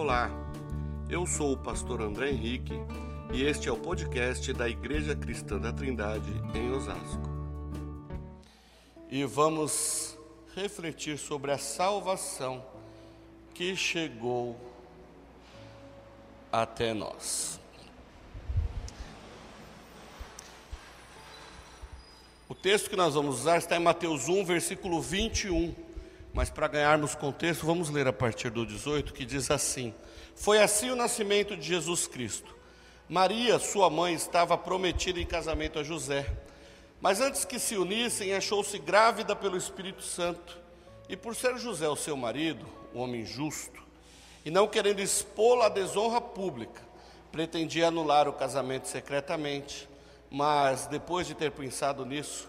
Olá, eu sou o pastor André Henrique e este é o podcast da Igreja Cristã da Trindade em Osasco. E vamos refletir sobre a salvação que chegou até nós. O texto que nós vamos usar está em Mateus 1, versículo 21 mas para ganharmos contexto, vamos ler a partir do 18, que diz assim: Foi assim o nascimento de Jesus Cristo. Maria, sua mãe, estava prometida em casamento a José. Mas antes que se unissem, achou-se grávida pelo Espírito Santo. E por ser José o seu marido, um homem justo, e não querendo expô-la à desonra pública, pretendia anular o casamento secretamente. Mas depois de ter pensado nisso,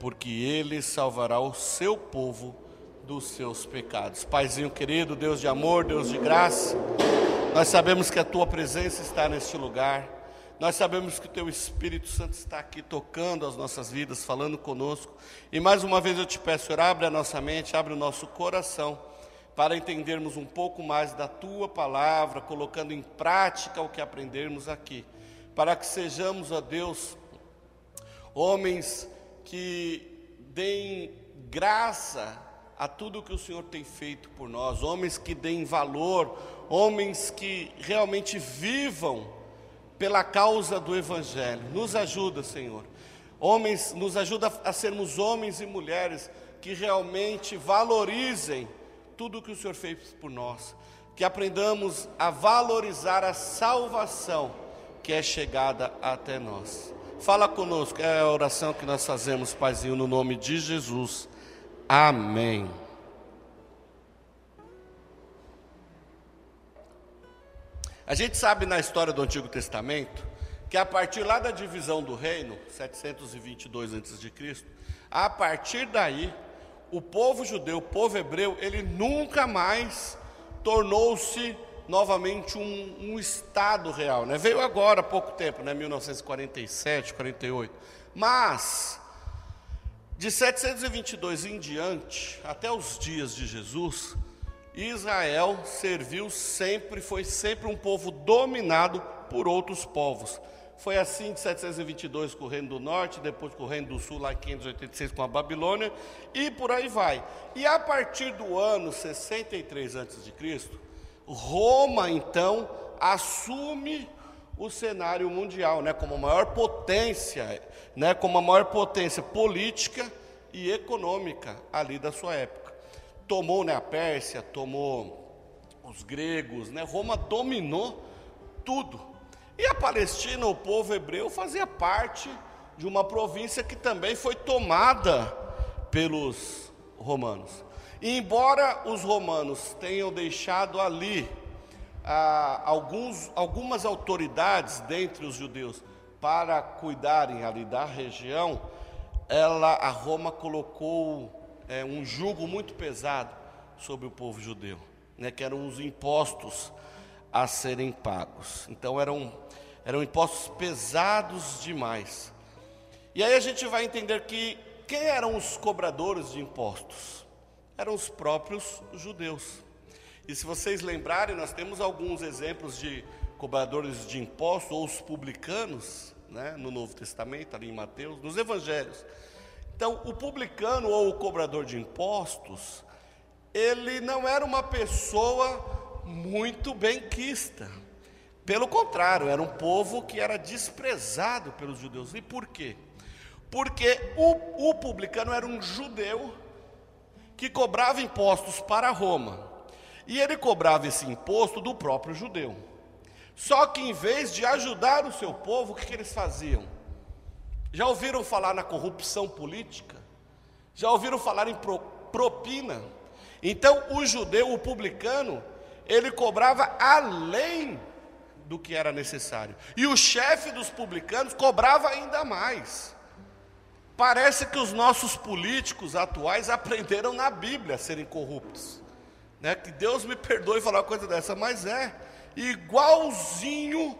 porque ele salvará o seu povo dos seus pecados. Paizinho querido, Deus de amor, Deus de graça, nós sabemos que a tua presença está neste lugar. Nós sabemos que o teu Espírito Santo está aqui tocando as nossas vidas, falando conosco. E mais uma vez eu te peço, Senhor, abre a nossa mente, abre o nosso coração para entendermos um pouco mais da tua palavra, colocando em prática o que aprendermos aqui, para que sejamos, ó Deus, homens que deem graça a tudo que o Senhor tem feito por nós, homens que deem valor, homens que realmente vivam pela causa do Evangelho. Nos ajuda, Senhor. Homens, nos ajuda a sermos homens e mulheres que realmente valorizem tudo que o Senhor fez por nós, que aprendamos a valorizar a salvação que é chegada até nós. Fala conosco, é a oração que nós fazemos, Paizinho, no nome de Jesus. Amém. A gente sabe na história do Antigo Testamento que a partir lá da divisão do reino, 722 a.C., a partir daí, o povo judeu, o povo hebreu, ele nunca mais tornou-se novamente um, um Estado real. Né? Veio agora há pouco tempo, né? 1947, 48. Mas, de 722 em diante, até os dias de Jesus, Israel serviu sempre, foi sempre um povo dominado por outros povos. Foi assim de 722 com o Reino do Norte, depois com o Reino do Sul, lá em 586 com a Babilônia, e por aí vai. E a partir do ano 63 a.C., Roma, então, assume o cenário mundial, né, como a maior potência, né, como a maior potência política e econômica ali da sua época. Tomou né, a Pérsia, tomou os gregos, né, Roma dominou tudo. E a Palestina, o povo hebreu, fazia parte de uma província que também foi tomada pelos romanos. E embora os romanos tenham deixado ali ah, alguns, algumas autoridades dentre os judeus para cuidarem ali da região, ela, a Roma colocou é, um jugo muito pesado sobre o povo judeu, né, que eram os impostos a serem pagos. Então eram, eram impostos pesados demais. E aí a gente vai entender que quem eram os cobradores de impostos? Eram os próprios judeus. E se vocês lembrarem, nós temos alguns exemplos de cobradores de impostos, ou os publicanos, né, no Novo Testamento, ali em Mateus, nos Evangelhos. Então, o publicano ou o cobrador de impostos, ele não era uma pessoa muito benquista. Pelo contrário, era um povo que era desprezado pelos judeus. E por quê? Porque o, o publicano era um judeu que cobrava impostos para Roma. E ele cobrava esse imposto do próprio judeu. Só que em vez de ajudar o seu povo, o que, que eles faziam? Já ouviram falar na corrupção política? Já ouviram falar em pro, propina? Então o judeu, o publicano, ele cobrava além do que era necessário. E o chefe dos publicanos cobrava ainda mais. Parece que os nossos políticos atuais aprenderam na Bíblia a serem corruptos. Né? Que Deus me perdoe falar uma coisa dessa, mas é igualzinho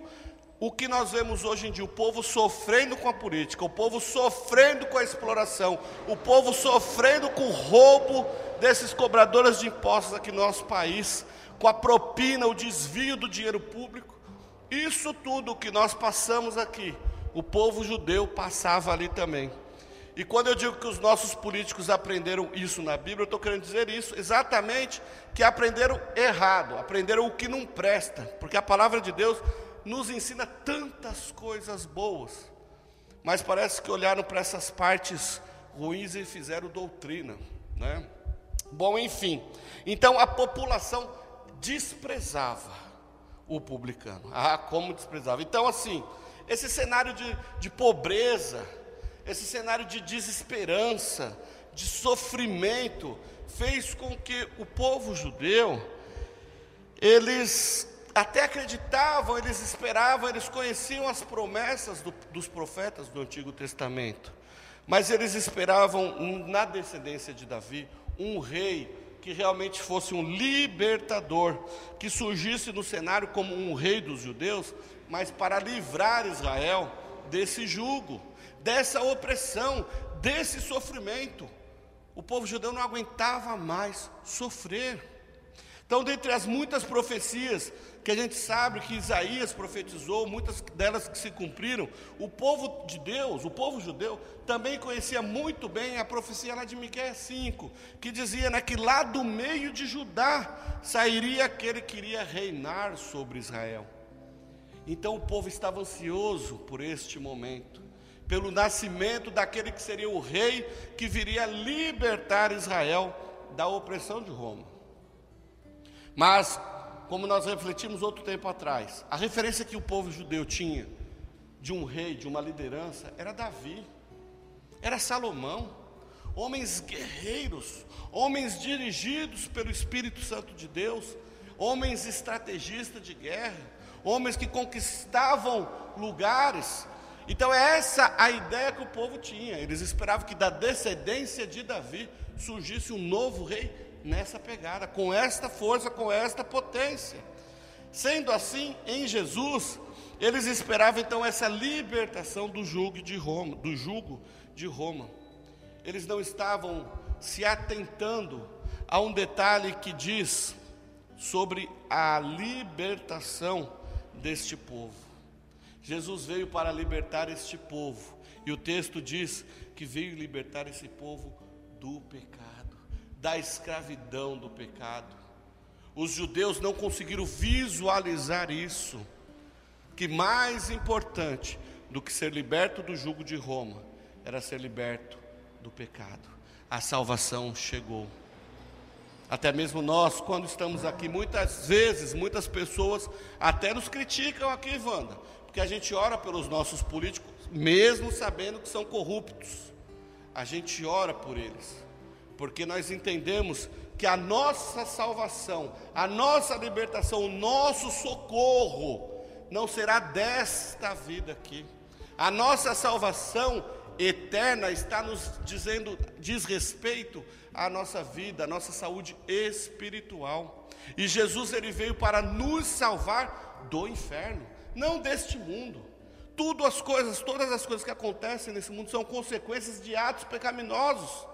o que nós vemos hoje em dia, o povo sofrendo com a política, o povo sofrendo com a exploração, o povo sofrendo com o roubo desses cobradores de impostos aqui no nosso país, com a propina, o desvio do dinheiro público. Isso tudo que nós passamos aqui, o povo judeu passava ali também. E quando eu digo que os nossos políticos aprenderam isso na Bíblia, eu estou querendo dizer isso exatamente que aprenderam errado, aprenderam o que não presta, porque a palavra de Deus nos ensina tantas coisas boas, mas parece que olharam para essas partes ruins e fizeram doutrina, né? Bom, enfim, então a população desprezava o publicano. Ah, como desprezava. Então, assim, esse cenário de, de pobreza, esse cenário de desesperança, de sofrimento, fez com que o povo judeu, eles até acreditavam, eles esperavam, eles conheciam as promessas do, dos profetas do Antigo Testamento, mas eles esperavam na descendência de Davi um rei que realmente fosse um libertador, que surgisse no cenário como um rei dos judeus, mas para livrar Israel desse jugo, dessa opressão, desse sofrimento. O povo judeu não aguentava mais sofrer. Então, dentre as muitas profecias que a gente sabe que Isaías profetizou, muitas delas que se cumpriram, o povo de Deus, o povo judeu, também conhecia muito bem a profecia lá de Miqueias 5, que dizia né, que lá do meio de Judá sairia aquele que iria reinar sobre Israel. Então o povo estava ansioso por este momento, pelo nascimento daquele que seria o rei que viria libertar Israel da opressão de Roma. Mas como nós refletimos outro tempo atrás, a referência que o povo judeu tinha de um rei, de uma liderança, era Davi, era Salomão, homens guerreiros, homens dirigidos pelo Espírito Santo de Deus, homens estrategistas de guerra, homens que conquistavam lugares. Então, é essa a ideia que o povo tinha. Eles esperavam que da descendência de Davi surgisse um novo rei nessa pegada, com esta força, com esta potência. Sendo assim, em Jesus, eles esperavam então essa libertação do jugo de Roma, do jugo de Roma. Eles não estavam se atentando a um detalhe que diz sobre a libertação deste povo. Jesus veio para libertar este povo, e o texto diz que veio libertar esse povo do pecado da escravidão do pecado. Os judeus não conseguiram visualizar isso, que mais importante do que ser liberto do jugo de Roma era ser liberto do pecado. A salvação chegou. Até mesmo nós, quando estamos aqui, muitas vezes, muitas pessoas até nos criticam aqui, Wanda, porque a gente ora pelos nossos políticos, mesmo sabendo que são corruptos. A gente ora por eles porque nós entendemos que a nossa salvação, a nossa libertação, o nosso socorro não será desta vida aqui. A nossa salvação eterna está nos dizendo, diz respeito à nossa vida, à nossa saúde espiritual. E Jesus ele veio para nos salvar do inferno, não deste mundo. Tudo as coisas, todas as coisas que acontecem nesse mundo são consequências de atos pecaminosos.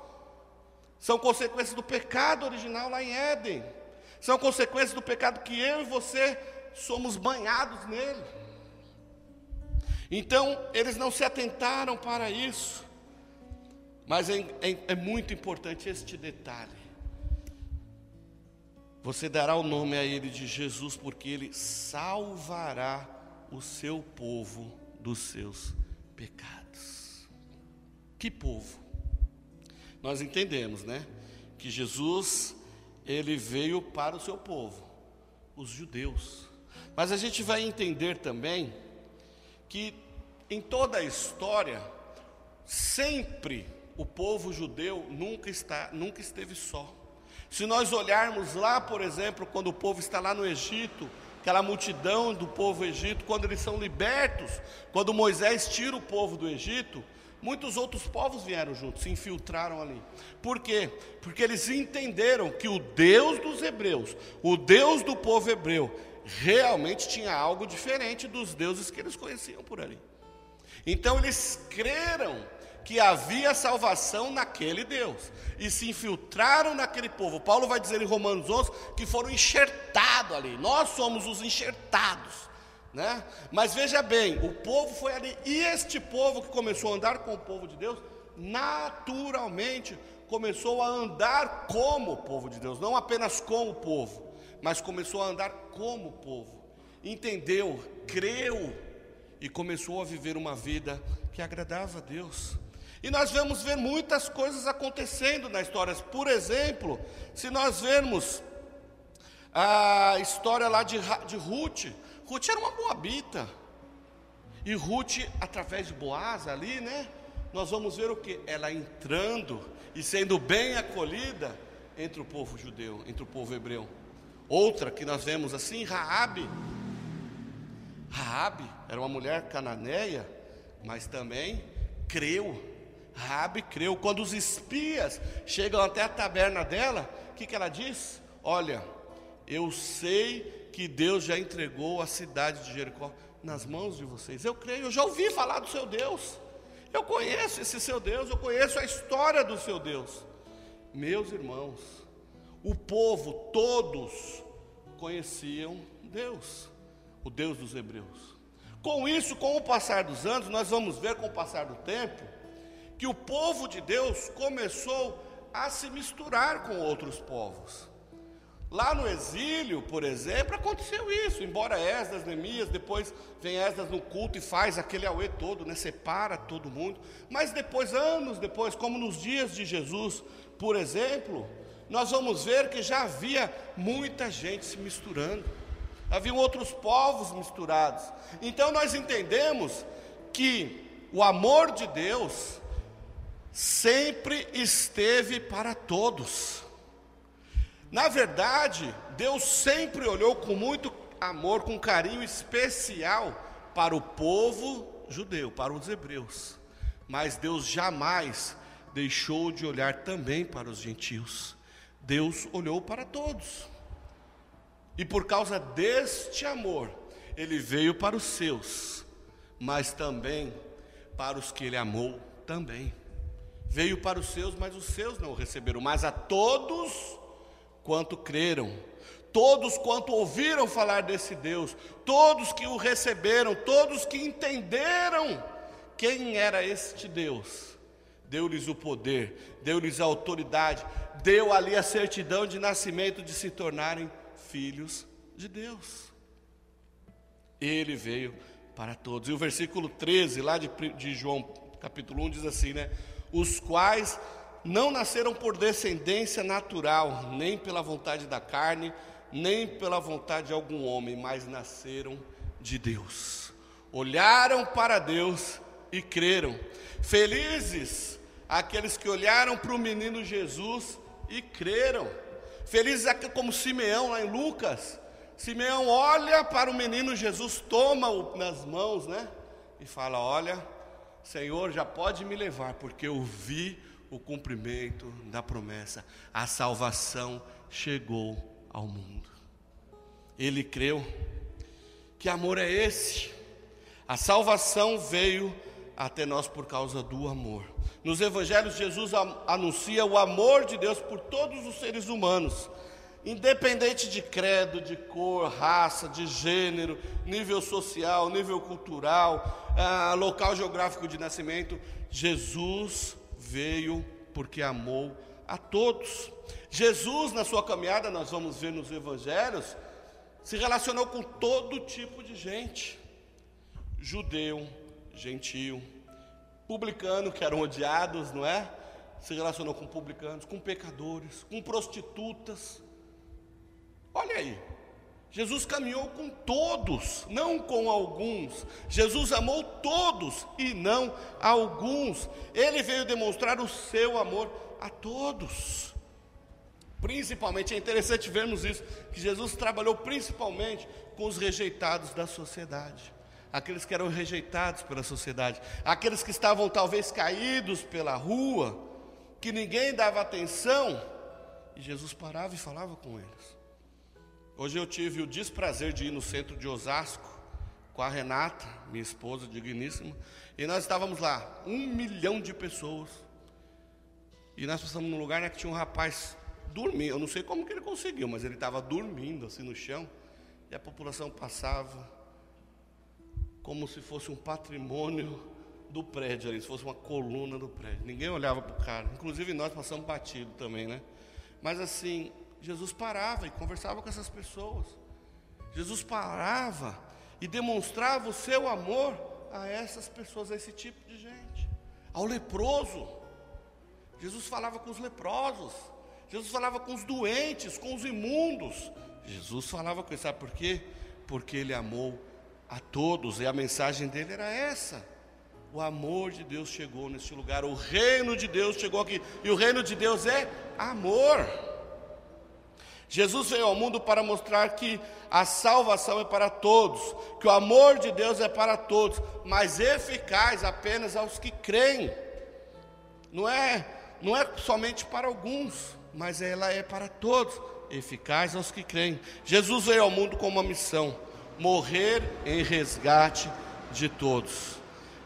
São consequências do pecado original lá em Éden. São consequências do pecado que eu e você somos banhados nele. Então, eles não se atentaram para isso. Mas é, é, é muito importante este detalhe. Você dará o nome a ele de Jesus, porque ele salvará o seu povo dos seus pecados. Que povo? nós entendemos, né, que Jesus ele veio para o seu povo, os judeus. Mas a gente vai entender também que em toda a história sempre o povo judeu nunca está, nunca esteve só. Se nós olharmos lá, por exemplo, quando o povo está lá no Egito, aquela multidão do povo egito, quando eles são libertos, quando Moisés tira o povo do Egito, muitos outros povos vieram juntos, se infiltraram ali. Por quê? Porque eles entenderam que o Deus dos hebreus, o Deus do povo hebreu, realmente tinha algo diferente dos deuses que eles conheciam por ali. Então eles creram que havia salvação naquele Deus e se infiltraram naquele povo. Paulo vai dizer em Romanos 11 que foram enxertados ali. Nós somos os enxertados, né? Mas veja bem, o povo foi ali e este povo que começou a andar com o povo de Deus, naturalmente começou a andar como o povo de Deus, não apenas com o povo, mas começou a andar como povo. Entendeu, creu e começou a viver uma vida que agradava a Deus. E nós vamos ver muitas coisas acontecendo na história. Por exemplo, se nós vermos a história lá de, de Ruth, Ruth era uma moabita. E Ruth, através de Boaz ali, né? Nós vamos ver o que? Ela entrando e sendo bem acolhida entre o povo judeu, entre o povo hebreu. Outra que nós vemos assim, Raabe. Raabe era uma mulher cananeia, mas também creu Rabi creu. Quando os espias chegam até a taberna dela, o que, que ela diz? Olha, eu sei que Deus já entregou a cidade de Jericó nas mãos de vocês. Eu creio, eu já ouvi falar do seu Deus. Eu conheço esse seu Deus, eu conheço a história do seu Deus. Meus irmãos, o povo todos conheciam Deus, o Deus dos hebreus. Com isso, com o passar dos anos, nós vamos ver com o passar do tempo, que o povo de Deus começou a se misturar com outros povos. Lá no exílio, por exemplo, aconteceu isso. Embora Esdras, Neemias, depois vem Esdras no culto e faz aquele auê todo, né? separa todo mundo. Mas depois, anos depois, como nos dias de Jesus, por exemplo, nós vamos ver que já havia muita gente se misturando. Haviam outros povos misturados. Então nós entendemos que o amor de Deus sempre esteve para todos. Na verdade, Deus sempre olhou com muito amor, com carinho especial para o povo judeu, para os hebreus. Mas Deus jamais deixou de olhar também para os gentios. Deus olhou para todos. E por causa deste amor, ele veio para os seus, mas também para os que ele amou também. Veio para os seus, mas os seus não o receberam. Mas a todos quanto creram, todos quanto ouviram falar desse Deus, todos que o receberam, todos que entenderam quem era este Deus, deu-lhes o poder, deu-lhes a autoridade, deu ali a certidão de nascimento de se tornarem filhos de Deus. Ele veio para todos. E o versículo 13, lá de, de João capítulo 1, diz assim, né? os quais não nasceram por descendência natural, nem pela vontade da carne, nem pela vontade de algum homem, mas nasceram de Deus. Olharam para Deus e creram. Felizes aqueles que olharam para o menino Jesus e creram. Felizes aqueles como Simeão lá em Lucas. Simeão olha para o menino Jesus, toma-o nas mãos, né? E fala: Olha, Senhor, já pode me levar, porque eu vi o cumprimento da promessa. A salvação chegou ao mundo. Ele creu. Que amor é esse? A salvação veio até nós por causa do amor. Nos evangelhos, Jesus anuncia o amor de Deus por todos os seres humanos independente de credo, de cor, raça, de gênero, nível social, nível cultural, ah, local geográfico de nascimento, Jesus veio porque amou a todos. Jesus, na sua caminhada, nós vamos ver nos evangelhos, se relacionou com todo tipo de gente: judeu, gentio, publicano, que eram odiados, não é? Se relacionou com publicanos, com pecadores, com prostitutas Olha aí. Jesus caminhou com todos, não com alguns. Jesus amou todos e não alguns. Ele veio demonstrar o seu amor a todos. Principalmente, é interessante vermos isso, que Jesus trabalhou principalmente com os rejeitados da sociedade, aqueles que eram rejeitados pela sociedade, aqueles que estavam talvez caídos pela rua, que ninguém dava atenção, e Jesus parava e falava com eles. Hoje eu tive o desprazer de ir no centro de Osasco com a Renata, minha esposa digníssima, e nós estávamos lá, um milhão de pessoas. E nós passamos num lugar né, que tinha um rapaz dormindo. Eu não sei como que ele conseguiu, mas ele estava dormindo assim no chão. E a população passava como se fosse um patrimônio do prédio ali, se fosse uma coluna do prédio. Ninguém olhava para o cara. Inclusive nós passamos batido também, né? Mas assim, Jesus parava e conversava com essas pessoas. Jesus parava e demonstrava o seu amor a essas pessoas, a esse tipo de gente. Ao leproso. Jesus falava com os leprosos. Jesus falava com os doentes, com os imundos. Jesus falava com eles, sabe por quê? Porque ele amou a todos e a mensagem dele era essa. O amor de Deus chegou neste lugar, o reino de Deus chegou aqui, e o reino de Deus é amor. Jesus veio ao mundo para mostrar que a salvação é para todos, que o amor de Deus é para todos, mas eficaz apenas aos que creem. Não é, não é somente para alguns, mas ela é para todos, eficaz aos que creem. Jesus veio ao mundo com uma missão: morrer em resgate de todos.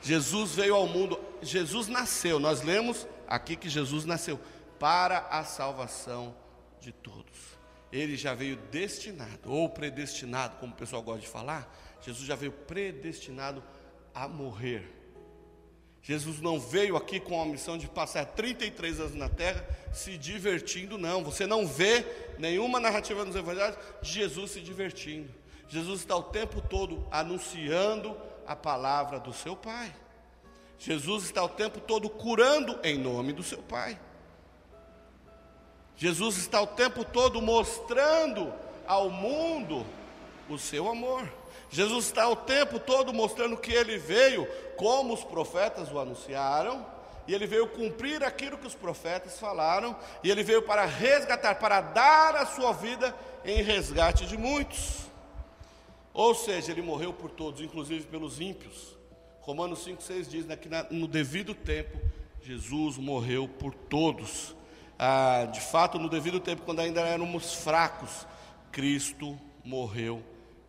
Jesus veio ao mundo, Jesus nasceu, nós lemos aqui que Jesus nasceu para a salvação de todos ele já veio destinado, ou predestinado, como o pessoal gosta de falar, Jesus já veio predestinado a morrer. Jesus não veio aqui com a missão de passar 33 anos na terra se divertindo, não. Você não vê nenhuma narrativa nos evangelhos de Jesus se divertindo. Jesus está o tempo todo anunciando a palavra do seu Pai. Jesus está o tempo todo curando em nome do seu Pai. Jesus está o tempo todo mostrando ao mundo o seu amor. Jesus está o tempo todo mostrando que ele veio, como os profetas o anunciaram, e ele veio cumprir aquilo que os profetas falaram, e ele veio para resgatar, para dar a sua vida em resgate de muitos. Ou seja, ele morreu por todos, inclusive pelos ímpios. Romanos 5,6 diz né, que no devido tempo Jesus morreu por todos ah, de fato, no devido tempo, quando ainda éramos fracos, Cristo morreu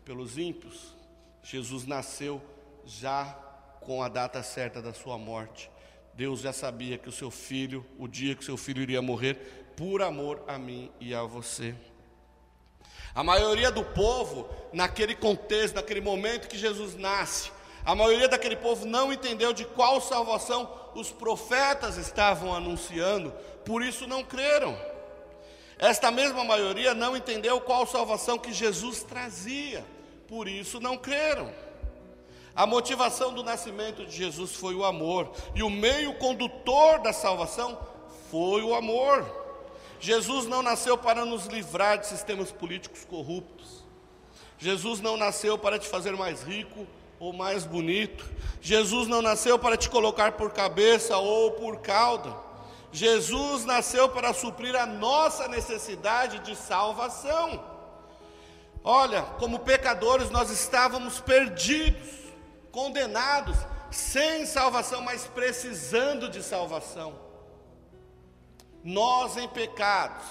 pelos ímpios. Jesus nasceu já com a data certa da sua morte. Deus já sabia que o seu filho, o dia que o seu filho iria morrer, por amor a mim e a você. A maioria do povo, naquele contexto, naquele momento que Jesus nasce, a maioria daquele povo não entendeu de qual salvação os profetas estavam anunciando, por isso não creram. Esta mesma maioria não entendeu qual salvação que Jesus trazia, por isso não creram. A motivação do nascimento de Jesus foi o amor, e o meio condutor da salvação foi o amor. Jesus não nasceu para nos livrar de sistemas políticos corruptos. Jesus não nasceu para te fazer mais rico ou mais bonito. Jesus não nasceu para te colocar por cabeça ou por cauda. Jesus nasceu para suprir a nossa necessidade de salvação. Olha, como pecadores nós estávamos perdidos, condenados, sem salvação, mas precisando de salvação. Nós em pecados,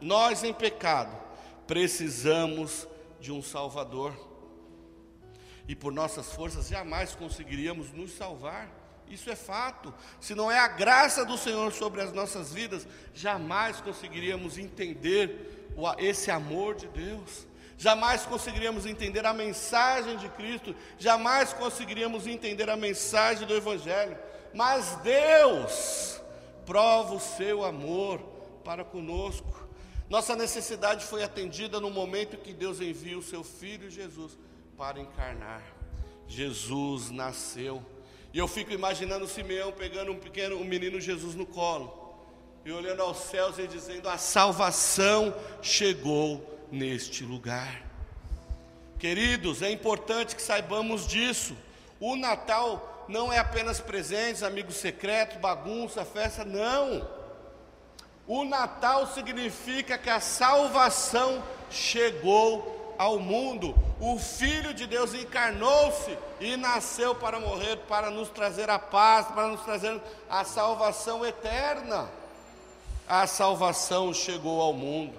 nós em pecado, precisamos de um Salvador e por nossas forças jamais conseguiríamos nos salvar. Isso é fato. Se não é a graça do Senhor sobre as nossas vidas, jamais conseguiríamos entender esse amor de Deus. Jamais conseguiríamos entender a mensagem de Cristo, jamais conseguiríamos entender a mensagem do Evangelho. Mas Deus prova o seu amor para conosco. Nossa necessidade foi atendida no momento que Deus envia o seu Filho Jesus para encarnar. Jesus nasceu. E eu fico imaginando Simeão pegando um pequeno, um menino Jesus no colo, e olhando aos céus e dizendo: A salvação chegou neste lugar. Queridos, é importante que saibamos disso. O Natal não é apenas presentes, amigos secretos, bagunça, festa, não. O Natal significa que a salvação chegou ao mundo. O Filho de Deus encarnou-se e nasceu para morrer, para nos trazer a paz, para nos trazer a salvação eterna. A salvação chegou ao mundo.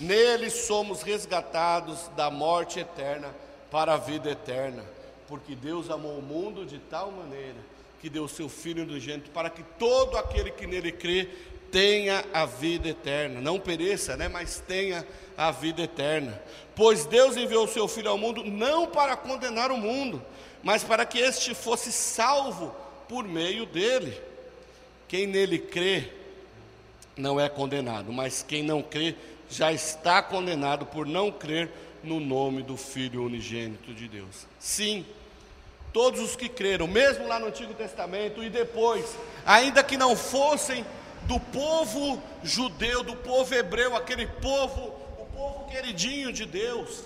Nele somos resgatados da morte eterna para a vida eterna, porque Deus amou o mundo de tal maneira que deu seu Filho indulgente para que todo aquele que nele crê tenha a vida eterna, não pereça, né, mas tenha a vida eterna. Pois Deus enviou o seu Filho ao mundo não para condenar o mundo, mas para que este fosse salvo por meio dele. Quem nele crê não é condenado, mas quem não crê já está condenado por não crer no nome do Filho unigênito de Deus. Sim, todos os que creram, mesmo lá no Antigo Testamento e depois, ainda que não fossem do povo judeu, do povo hebreu, aquele povo, o povo queridinho de Deus,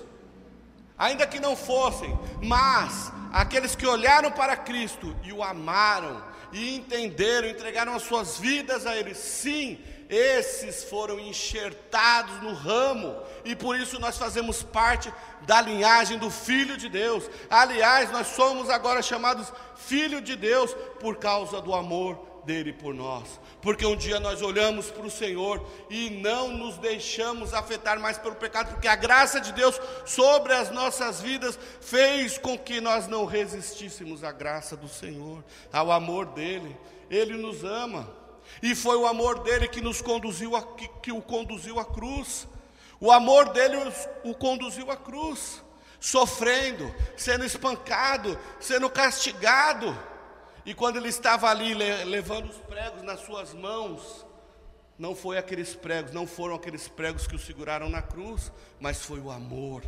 ainda que não fossem, mas aqueles que olharam para Cristo e o amaram, e entenderam, entregaram as suas vidas a Ele, sim, esses foram enxertados no ramo, e por isso nós fazemos parte da linhagem do Filho de Deus. Aliás, nós somos agora chamados Filho de Deus por causa do amor dele por nós. Porque um dia nós olhamos para o Senhor e não nos deixamos afetar mais pelo pecado, porque a graça de Deus sobre as nossas vidas fez com que nós não resistíssemos à graça do Senhor, ao amor dele. Ele nos ama. E foi o amor dele que nos conduziu a, que, que o conduziu à cruz. O amor dele o, o conduziu à cruz, sofrendo, sendo espancado, sendo castigado. E quando ele estava ali levando os pregos nas suas mãos, não foi aqueles pregos, não foram aqueles pregos que o seguraram na cruz, mas foi o amor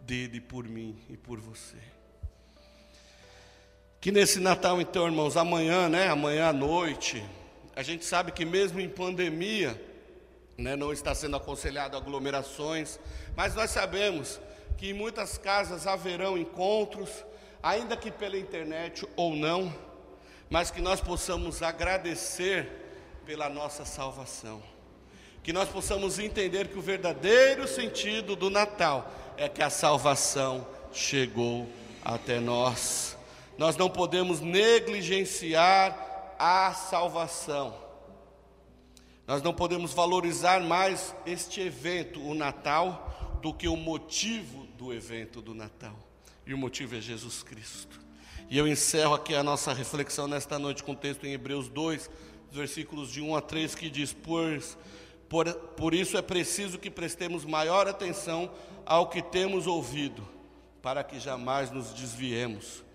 dele por mim e por você. Que nesse Natal, então, irmãos, amanhã, né? Amanhã à noite, a gente sabe que mesmo em pandemia, né, não está sendo aconselhado aglomerações, mas nós sabemos que em muitas casas haverão encontros, ainda que pela internet ou não mas que nós possamos agradecer pela nossa salvação. Que nós possamos entender que o verdadeiro sentido do Natal é que a salvação chegou até nós. Nós não podemos negligenciar a salvação. Nós não podemos valorizar mais este evento, o Natal, do que o motivo do evento do Natal. E o motivo é Jesus Cristo. E eu encerro aqui a nossa reflexão nesta noite com o texto em Hebreus 2, versículos de 1 a 3, que diz: Pois, por, por isso é preciso que prestemos maior atenção ao que temos ouvido, para que jamais nos desviemos.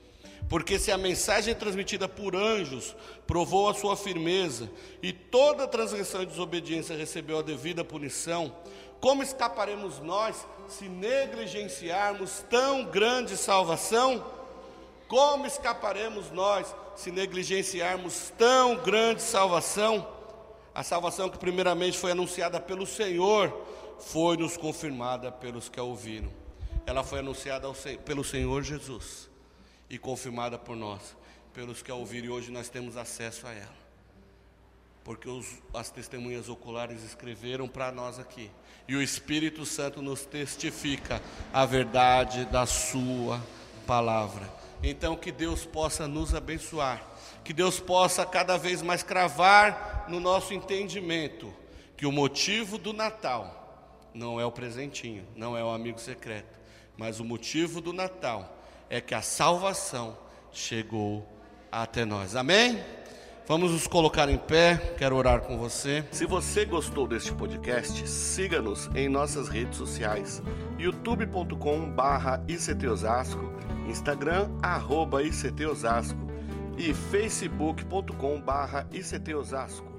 Porque se a mensagem transmitida por anjos provou a sua firmeza, e toda transgressão e desobediência recebeu a devida punição, como escaparemos nós se negligenciarmos tão grande salvação? Como escaparemos nós se negligenciarmos tão grande salvação? A salvação que primeiramente foi anunciada pelo Senhor, foi nos confirmada pelos que a ouviram. Ela foi anunciada pelo Senhor Jesus e confirmada por nós, pelos que a ouviram, e hoje nós temos acesso a ela. Porque os, as testemunhas oculares escreveram para nós aqui, e o Espírito Santo nos testifica a verdade da Sua palavra. Então, que Deus possa nos abençoar, que Deus possa cada vez mais cravar no nosso entendimento que o motivo do Natal não é o presentinho, não é o amigo secreto, mas o motivo do Natal é que a salvação chegou até nós. Amém? Vamos nos colocar em pé, quero orar com você. Se você gostou deste podcast, siga-nos em nossas redes sociais: youtube.com/ictosasco, Instagram arroba @ictosasco e facebook.com/ictosasco.